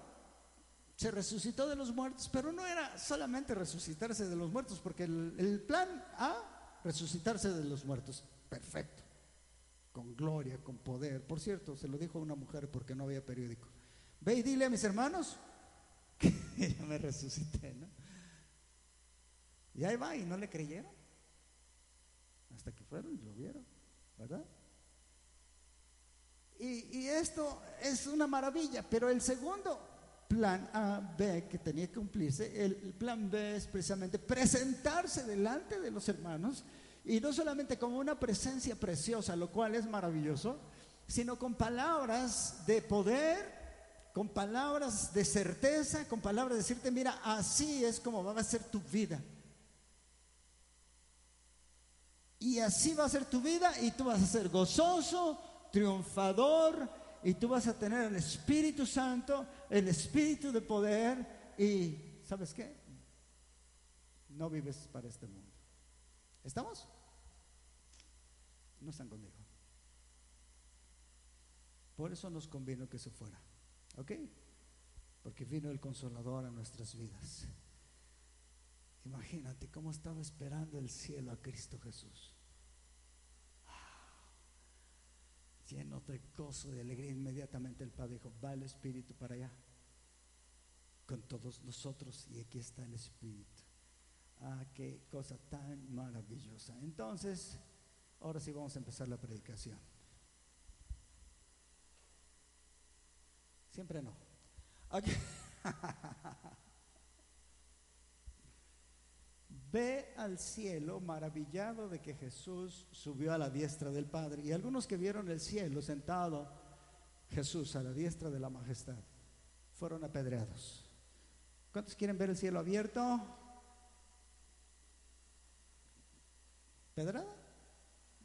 se resucitó de los muertos, pero no era solamente resucitarse de los muertos, porque el, el plan A, resucitarse de los muertos. Perfecto con gloria, con poder. Por cierto, se lo dijo a una mujer porque no había periódico. Ve y dile a mis hermanos que ya me resucité, ¿no? Y ahí va, y no le creyeron. Hasta que fueron y lo vieron, ¿verdad? Y, esto es una maravilla, pero el segundo plan A, B que tenía que cumplirse, el plan B es precisamente presentarse delante de los hermanos y no solamente como una presencia preciosa, lo cual es maravilloso, sino con palabras de poder, con palabras de certeza, con palabras de decirte, mira, así es como va a ser tu vida. Y así va a ser tu vida y tú vas a ser gozoso, triunfador y tú vas a tener el Espíritu Santo, el Espíritu de poder y, ¿sabes qué? No vives para este mundo. ¿Estamos? No están conmigo. Por eso nos convino que se fuera. ¿Ok? Porque vino el consolador a nuestras vidas. Imagínate cómo estaba esperando el cielo a Cristo Jesús. Lleno de gozo, de alegría, inmediatamente el Padre dijo, va el Espíritu para allá, con todos nosotros, y aquí está el Espíritu. Ah, qué cosa tan maravillosa. Entonces, ahora sí vamos a empezar la predicación. Siempre no. Ve al cielo maravillado de que Jesús subió a la diestra del Padre. Y algunos que vieron el cielo sentado, Jesús a la diestra de la majestad, fueron apedreados. ¿Cuántos quieren ver el cielo abierto? ¿Pedrada?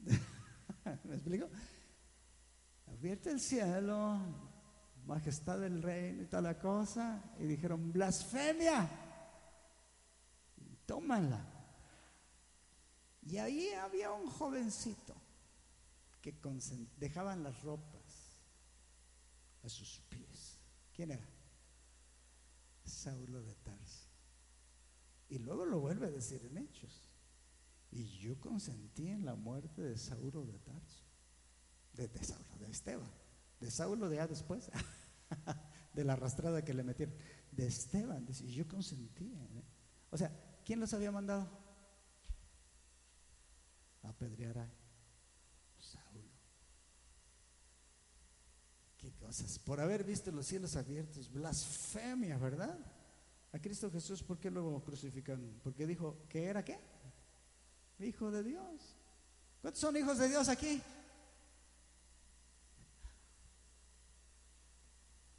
¿Me explico? Advierte el cielo, majestad del reino y toda la cosa, y dijeron, blasfemia, tómala. Y ahí había un jovencito que dejaban las ropas a sus pies. ¿Quién era? Saulo de Tarso. Y luego lo vuelve a decir en Hechos. Y yo consentí en la muerte de Saulo de Tarso. De, Saulo, de Esteban. De Saulo de ya después. de la arrastrada que le metieron. De Esteban. Y yo consentí. O sea, ¿quién los había mandado? A apedrear a Saulo. Qué cosas. Por haber visto los cielos abiertos. Blasfemia, ¿verdad? A Cristo Jesús, ¿por qué luego crucifican? Porque dijo que era qué? hijo de Dios. ¿Cuántos son hijos de Dios aquí?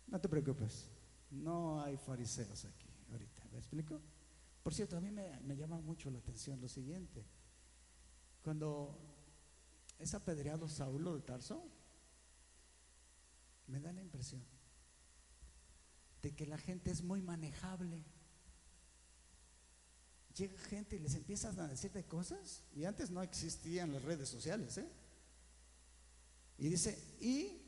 No te preocupes, no hay fariseos aquí ahorita, ¿me explico? Por cierto, a mí me, llama mucho la atención lo siguiente. Cuando es apedreado Saulo de Tarso, me da la impresión de que la gente es muy manejable. Llega gente y les empiezan a decir de cosas, y antes no existían las redes sociales, ¿eh? Y dice, y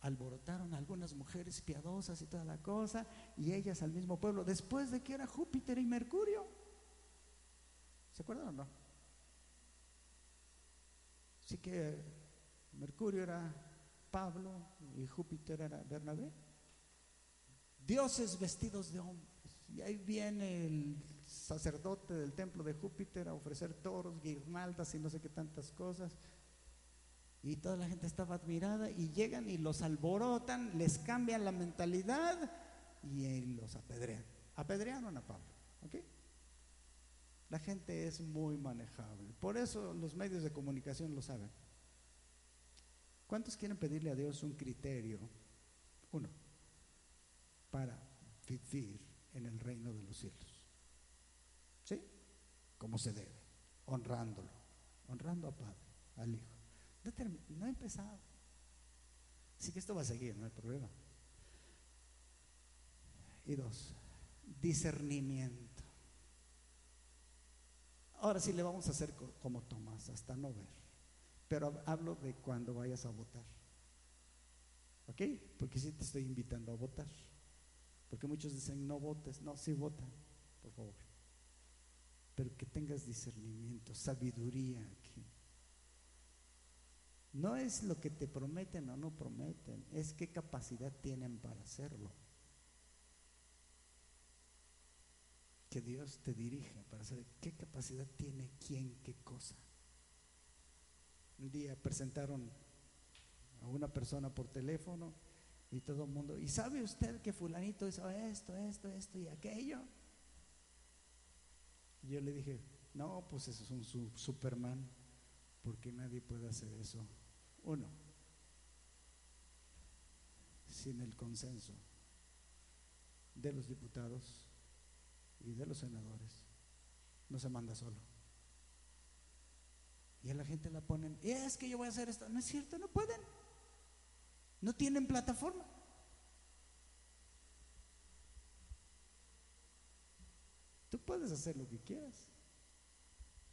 alborotaron algunas mujeres piadosas y toda la cosa, y ellas al mismo pueblo, después de que era Júpiter y Mercurio. ¿Se acuerdan o no? Así que Mercurio era Pablo y Júpiter era Bernabé. Dioses vestidos de hombres. Y ahí viene el sacerdote del templo de Júpiter a ofrecer toros, guirnaldas y no sé qué tantas cosas. Y toda la gente estaba admirada y llegan y los alborotan, les cambian la mentalidad y los apedrean. Apedrearon a Pablo. ¿ok? La gente es muy manejable. Por eso los medios de comunicación lo saben. ¿Cuántos quieren pedirle a Dios un criterio? Uno, para vivir en el reino de los cielos. ¿Sí? Como se debe, honrándolo, honrando a Padre, al Hijo. No he empezado. Así que esto va a seguir, no hay problema. Y dos, discernimiento. Ahora sí le vamos a hacer como Tomás, hasta no ver. Pero hablo de cuando vayas a votar. ¿Ok? Porque sí te estoy invitando a votar. Porque muchos dicen no votes. No, sí vota, por favor. Pero que tengas discernimiento, sabiduría aquí. No es lo que te prometen o no prometen, es qué capacidad tienen para hacerlo. Que Dios te dirige para saber qué capacidad tiene quién, qué cosa. Un día presentaron a una persona por teléfono y todo el mundo, ¿y sabe usted que fulanito hizo esto, esto, esto y aquello? Yo le dije, no, pues eso es un Superman, porque nadie puede hacer eso uno, sin el consenso de los diputados y de los senadores. No se manda solo. Y a la gente la ponen, es que yo voy a hacer esto. No es cierto, no pueden. No tienen plataforma. Tú puedes hacer lo que quieras.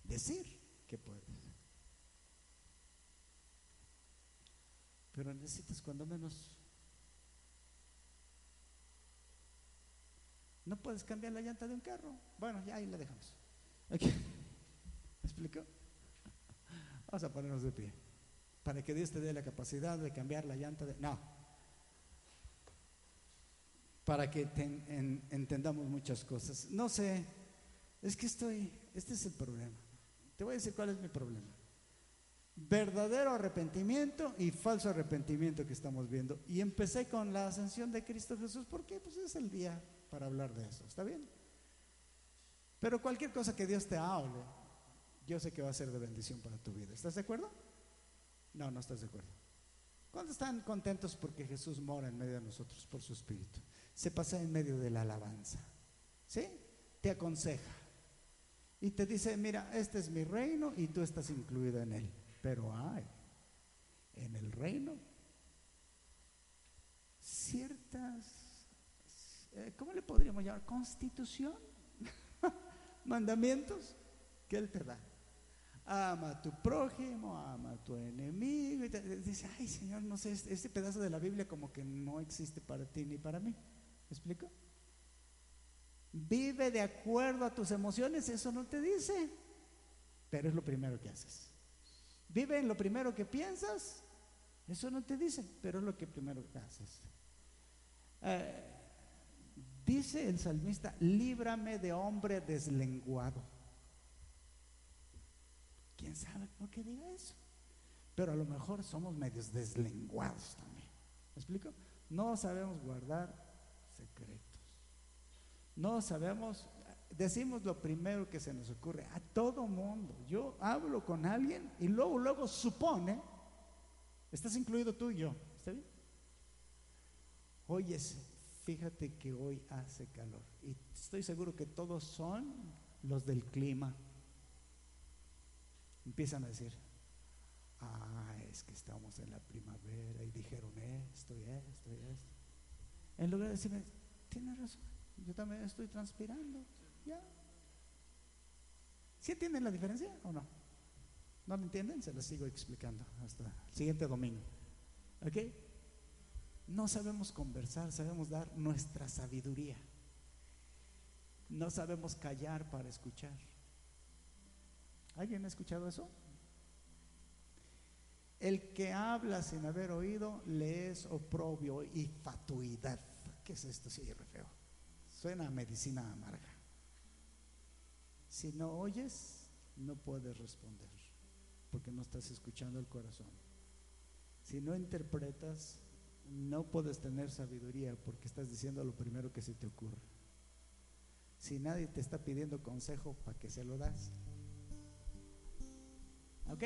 Decir que puedes. Pero necesitas cuando menos... No puedes cambiar la llanta de un carro. Bueno, ya ahí la dejamos. ¿Me explico? Vamos a ponernos de pie. Para que Dios te dé la capacidad de cambiar la llanta de... No. Para que entendamos muchas cosas. No sé. Es que estoy... Este es el problema. Te voy a decir cuál es mi problema verdadero arrepentimiento y falso arrepentimiento que estamos viendo. Y empecé con la ascensión de Cristo Jesús, porque pues es el día para hablar de eso, ¿está bien? Pero cualquier cosa que Dios te hable, yo sé que va a ser de bendición para tu vida. ¿Estás de acuerdo? No, no estás de acuerdo. ¿Cuántos están contentos porque Jesús mora en medio de nosotros por su Espíritu? Se pasa en medio de la alabanza. ¿Sí? Te aconseja. Y te dice, mira, este es mi reino y tú estás incluido en él. Pero hay en el reino ciertas, eh, ¿cómo le podríamos llamar? Constitución, mandamientos que Él te da. Ama a tu prójimo, ama a tu enemigo. Dice, ay Señor, no sé, este, este pedazo de la Biblia como que no existe para ti ni para mí. ¿Me explico? Vive de acuerdo a tus emociones, eso no te dice, pero es lo primero que haces. Vive en lo primero que piensas. Eso no te dice, pero es lo que primero haces. Eh, dice el salmista, líbrame de hombre deslenguado. ¿Quién sabe por qué diga eso? Pero a lo mejor somos medios deslenguados también. ¿Me explico? No sabemos guardar secretos. No sabemos, decimos lo primero que se nos ocurre a todo mundo. Yo hablo con alguien y luego, luego supone, estás incluido tú y yo, ¿está bien? Oyes, fíjate que hoy hace calor y estoy seguro que todos son los del clima. Empiezan a decir, ah, es que estamos en la primavera y dijeron esto y esto y esto. En lugar de decirme, tienes razón, yo también estoy transpirando. Ya. ¿Sí entienden la diferencia o no? ¿No lo entienden? Se los sigo explicando hasta el siguiente domingo. ¿Ok? No sabemos conversar, sabemos dar nuestra sabiduría. No sabemos callar para escuchar. ¿Alguien ha escuchado eso? El que habla sin haber oído le es oprobio y fatuidad. ¿Qué es esto? Sí, feo. Suena a medicina amarga. Si no oyes, no puedes responder, porque no estás escuchando el corazón. Si no interpretas, no puedes tener sabiduría, porque estás diciendo lo primero que se te ocurre. Si nadie te está pidiendo consejo, ¿para qué se lo das? ¿Ok?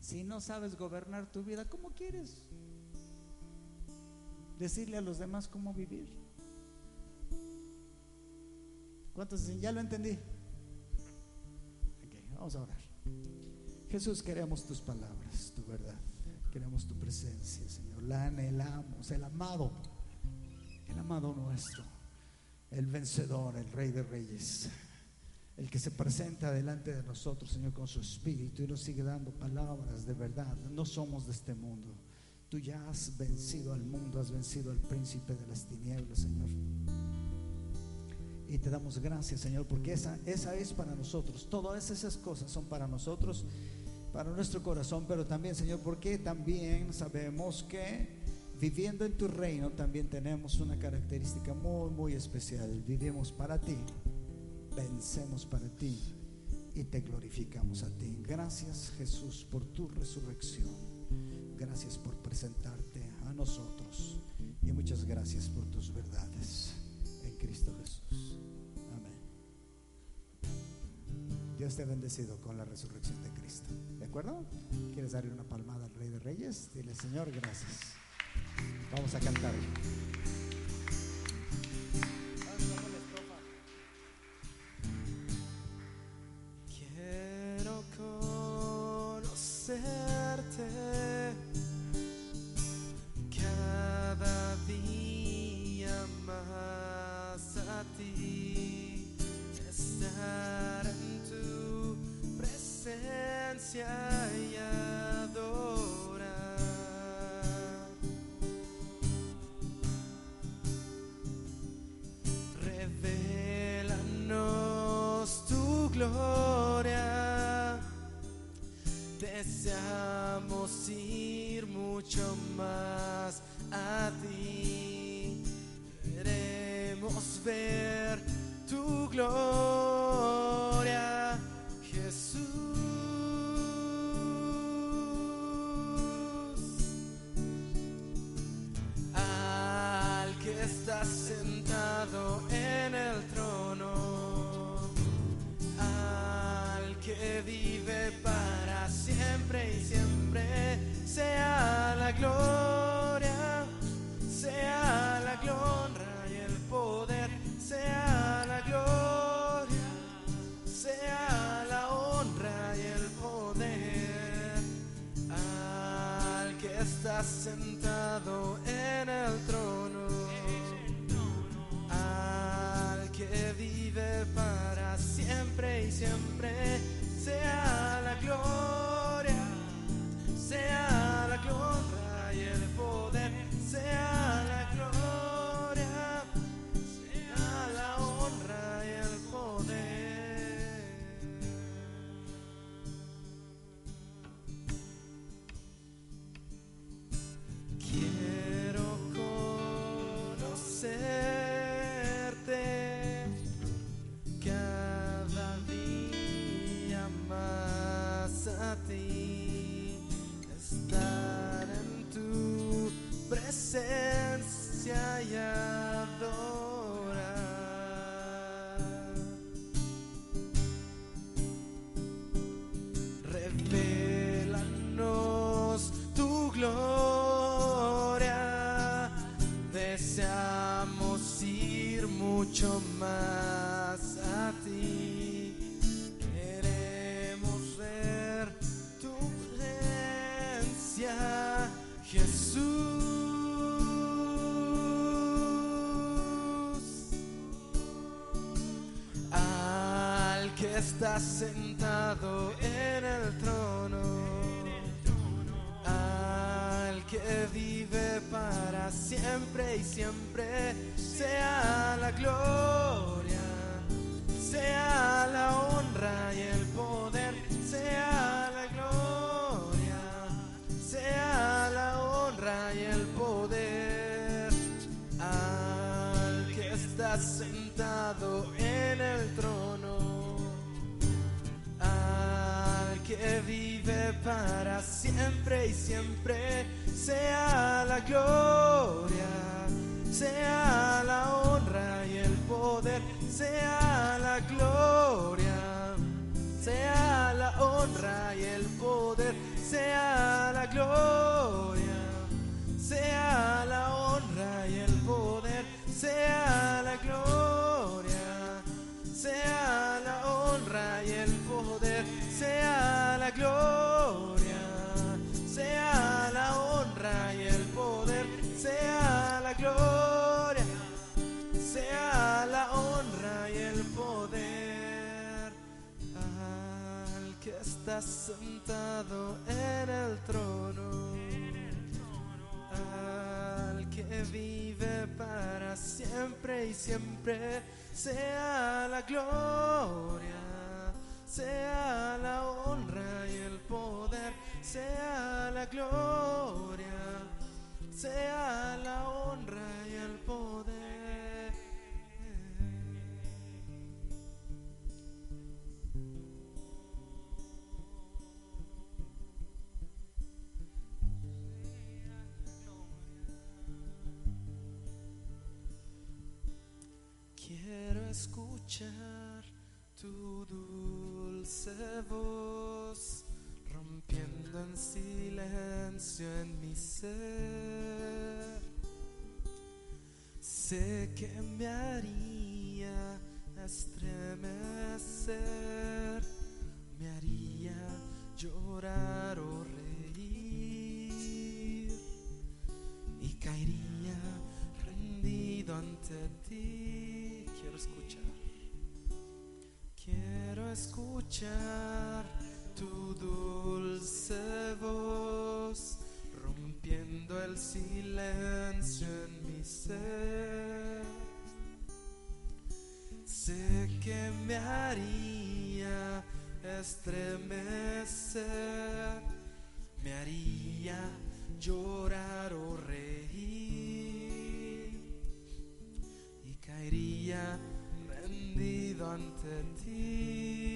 Si no sabes gobernar tu vida, ¿cómo quieres decirle a los demás cómo vivir? ¿Cuántos dicen, ya lo entendí? Vamos a orar. Jesús, queremos tus palabras, tu verdad. Queremos tu presencia, Señor. La anhelamos, el amado, el amado nuestro, el vencedor, el Rey de Reyes el que se presenta delante de nosotros, Señor, con su espíritu y nos sigue dando palabras de verdad. No somos de este mundo. Tú ya has vencido al mundo, has vencido al príncipe de las tinieblas, Señor. Y te damos gracias, Señor, porque esa, esa es para nosotros. Todas esas cosas son para nosotros, para nuestro corazón, pero también, Señor, porque también sabemos que viviendo en tu reino también tenemos una característica muy, muy especial. Vivimos para ti vencemos para ti y te glorificamos a ti. Gracias Jesús por tu resurrección. Gracias por presentarte a nosotros y muchas gracias por tus verdades Ha bendecido con la resurrección de Cristo. ¿De acuerdo? ¿Quieres darle una palmada al Rey de Reyes? Dile, Señor, gracias. Vamos a cantar. Sentado en el trono, al que vive para siempre y siempre, sea la gloria, sea la honra y el poder, sea la gloria, sea la honra y el poder. Al que está sentado que vive para siempre y siempre, sea la gloria, sea la honra y el poder, sea la gloria, sea la honra y el poder, sea la gloria sea la honra y el poder, sea la gloria, sea la honra y el poder, sea sea la honra y el poder, sea la gloria, sea la honra y el poder. Al que está sentado en el trono al que vive para siempre y siempre, sea la gloria, sea la honra y el poder, sea la gloria, sea la honra y el poder. Quiero escuchar tu dulce voz rompiendo en silencio en mi ser. Sé que me haría estremecer, me haría llorar o reír y caería rendido ante ti. Quiero escuchar, quiero escuchar tu dulce voz rompiendo el silencio en mi ser. Sé que me haría estremecer, me haría llorar o reír y caería rendido ante ti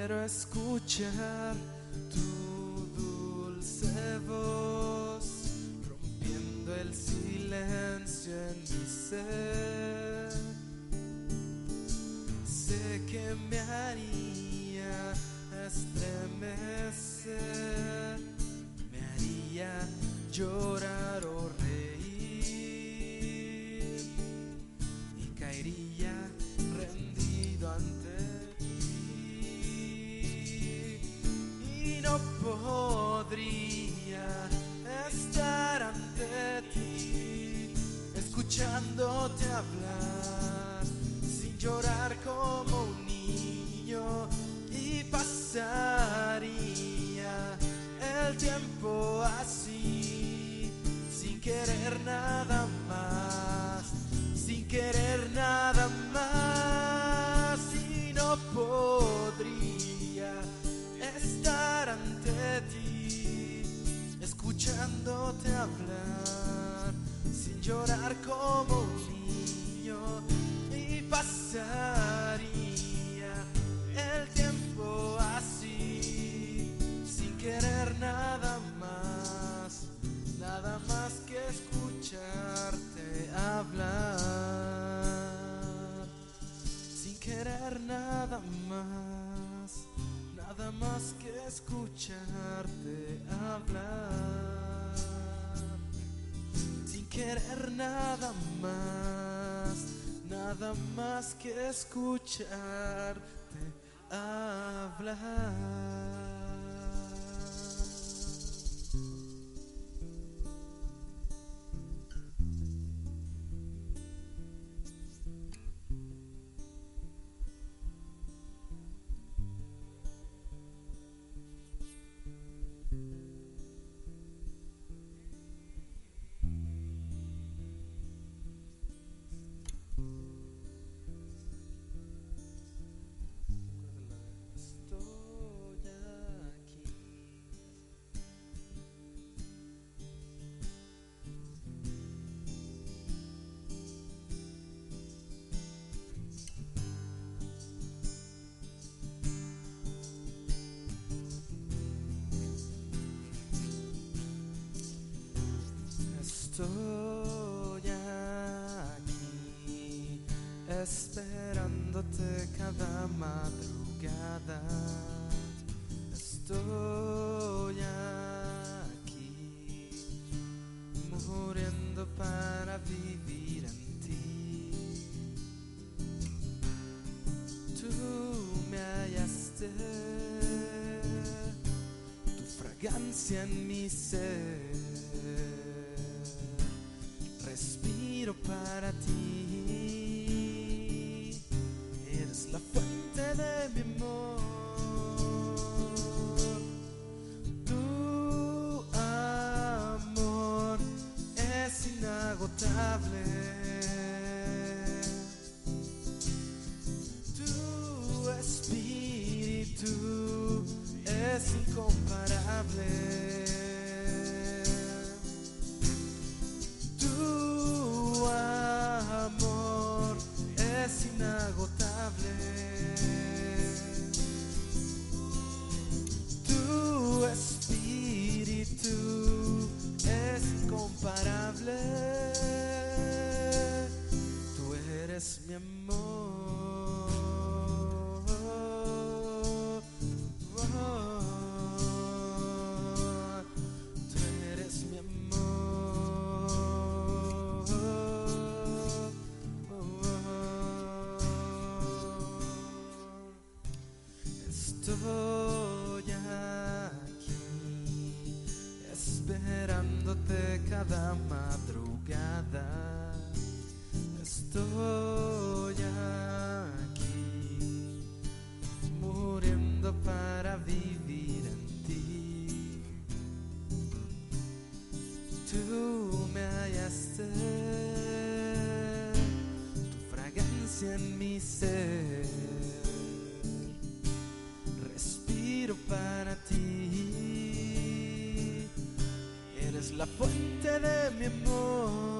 Quiero escuchar tu dulce voz rompiendo el silencio en mi ser. Sé que me haría estremecer, me haría llorar o reír y caería rendido ante podría estar ante ti escuchándote hablar sin llorar como un niño y pasaría el tiempo así sin querer nada más sin querer escuchándote hablar, sin llorar como un niño, y pasaría el tiempo así, sin querer nada más, nada más que escucharte hablar, sin querer nada más nada más que escucharte hablar querer nada más, nada más que escucharte hablar. Estoy aquí esperándote cada madrugada. Estoy aquí muriendo para vivir en ti. Tú me hallaste tu fragancia en mi ser. para ti. fuente de mi amor.